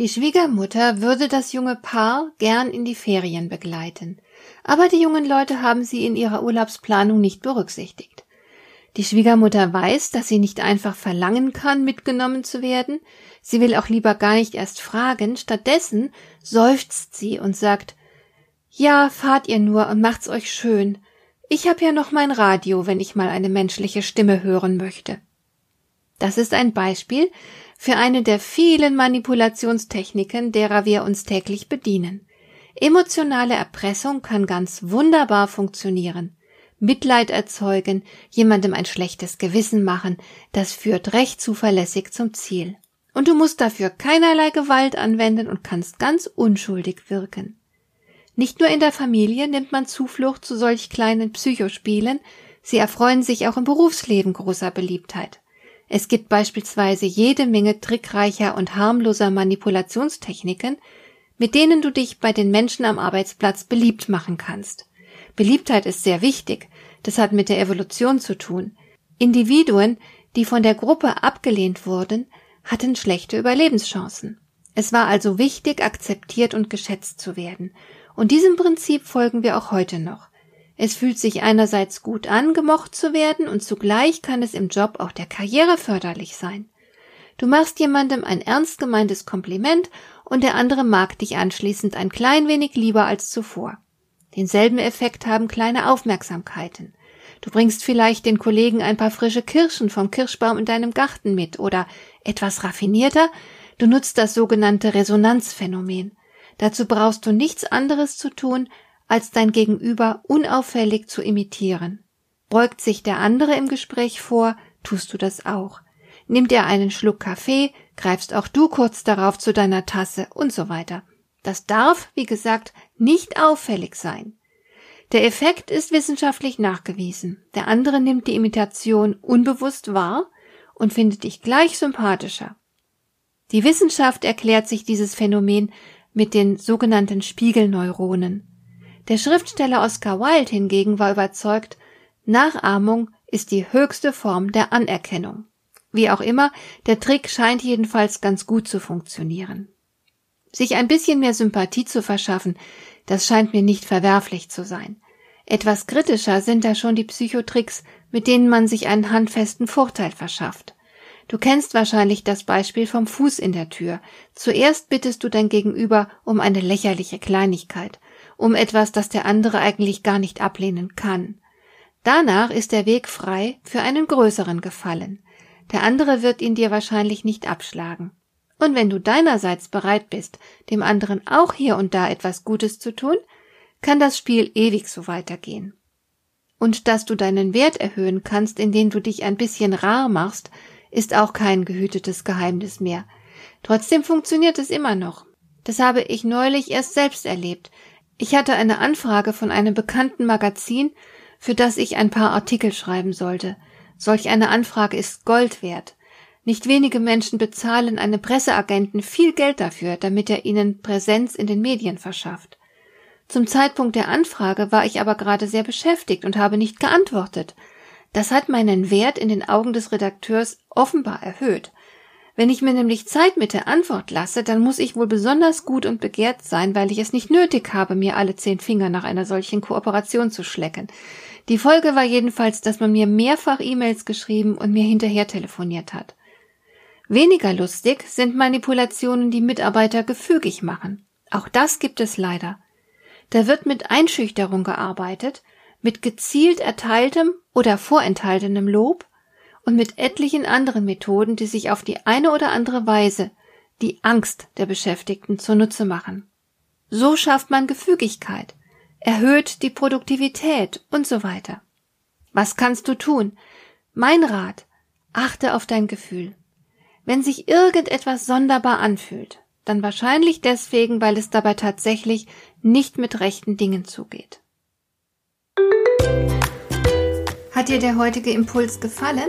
Die Schwiegermutter würde das junge Paar gern in die Ferien begleiten, aber die jungen Leute haben sie in ihrer Urlaubsplanung nicht berücksichtigt. Die Schwiegermutter weiß, dass sie nicht einfach verlangen kann, mitgenommen zu werden, sie will auch lieber gar nicht erst fragen, stattdessen seufzt sie und sagt Ja, fahrt ihr nur und macht's euch schön. Ich hab ja noch mein Radio, wenn ich mal eine menschliche Stimme hören möchte. Das ist ein Beispiel, für eine der vielen Manipulationstechniken, derer wir uns täglich bedienen. Emotionale Erpressung kann ganz wunderbar funktionieren. Mitleid erzeugen, jemandem ein schlechtes Gewissen machen, das führt recht zuverlässig zum Ziel. Und du musst dafür keinerlei Gewalt anwenden und kannst ganz unschuldig wirken. Nicht nur in der Familie nimmt man Zuflucht zu solch kleinen Psychospielen, sie erfreuen sich auch im Berufsleben großer Beliebtheit. Es gibt beispielsweise jede Menge trickreicher und harmloser Manipulationstechniken, mit denen du dich bei den Menschen am Arbeitsplatz beliebt machen kannst. Beliebtheit ist sehr wichtig, das hat mit der Evolution zu tun. Individuen, die von der Gruppe abgelehnt wurden, hatten schlechte Überlebenschancen. Es war also wichtig, akzeptiert und geschätzt zu werden. Und diesem Prinzip folgen wir auch heute noch. Es fühlt sich einerseits gut an, gemocht zu werden, und zugleich kann es im Job auch der Karriere förderlich sein. Du machst jemandem ein ernst gemeintes Kompliment und der andere mag dich anschließend ein klein wenig lieber als zuvor. Denselben Effekt haben kleine Aufmerksamkeiten. Du bringst vielleicht den Kollegen ein paar frische Kirschen vom Kirschbaum in deinem Garten mit oder etwas raffinierter, du nutzt das sogenannte Resonanzphänomen. Dazu brauchst du nichts anderes zu tun, als dein Gegenüber unauffällig zu imitieren. Beugt sich der andere im Gespräch vor, tust du das auch. Nimmt er einen Schluck Kaffee, greifst auch du kurz darauf zu deiner Tasse und so weiter. Das darf, wie gesagt, nicht auffällig sein. Der Effekt ist wissenschaftlich nachgewiesen. Der andere nimmt die Imitation unbewusst wahr und findet dich gleich sympathischer. Die Wissenschaft erklärt sich dieses Phänomen mit den sogenannten Spiegelneuronen. Der Schriftsteller Oscar Wilde hingegen war überzeugt, Nachahmung ist die höchste Form der Anerkennung. Wie auch immer, der Trick scheint jedenfalls ganz gut zu funktionieren. Sich ein bisschen mehr Sympathie zu verschaffen, das scheint mir nicht verwerflich zu sein. Etwas kritischer sind da schon die Psychotricks, mit denen man sich einen handfesten Vorteil verschafft. Du kennst wahrscheinlich das Beispiel vom Fuß in der Tür. Zuerst bittest du dein Gegenüber um eine lächerliche Kleinigkeit, um etwas, das der andere eigentlich gar nicht ablehnen kann. Danach ist der Weg frei für einen größeren Gefallen. Der andere wird ihn dir wahrscheinlich nicht abschlagen. Und wenn du deinerseits bereit bist, dem anderen auch hier und da etwas Gutes zu tun, kann das Spiel ewig so weitergehen. Und dass du deinen Wert erhöhen kannst, indem du dich ein bisschen rar machst, ist auch kein gehütetes Geheimnis mehr. Trotzdem funktioniert es immer noch. Das habe ich neulich erst selbst erlebt, ich hatte eine Anfrage von einem bekannten Magazin, für das ich ein paar Artikel schreiben sollte. Solch eine Anfrage ist Gold wert. Nicht wenige Menschen bezahlen einem Presseagenten viel Geld dafür, damit er ihnen Präsenz in den Medien verschafft. Zum Zeitpunkt der Anfrage war ich aber gerade sehr beschäftigt und habe nicht geantwortet. Das hat meinen Wert in den Augen des Redakteurs offenbar erhöht. Wenn ich mir nämlich Zeit mit der Antwort lasse, dann muss ich wohl besonders gut und begehrt sein, weil ich es nicht nötig habe, mir alle zehn Finger nach einer solchen Kooperation zu schlecken. Die Folge war jedenfalls, dass man mir mehrfach E-Mails geschrieben und mir hinterher telefoniert hat. Weniger lustig sind Manipulationen, die Mitarbeiter gefügig machen. Auch das gibt es leider. Da wird mit Einschüchterung gearbeitet, mit gezielt erteiltem oder vorenthaltenem Lob, und mit etlichen anderen Methoden, die sich auf die eine oder andere Weise die Angst der Beschäftigten zunutze machen. So schafft man Gefügigkeit, erhöht die Produktivität und so weiter. Was kannst du tun? Mein Rat, achte auf dein Gefühl. Wenn sich irgendetwas sonderbar anfühlt, dann wahrscheinlich deswegen, weil es dabei tatsächlich nicht mit rechten Dingen zugeht. Hat dir der heutige Impuls gefallen?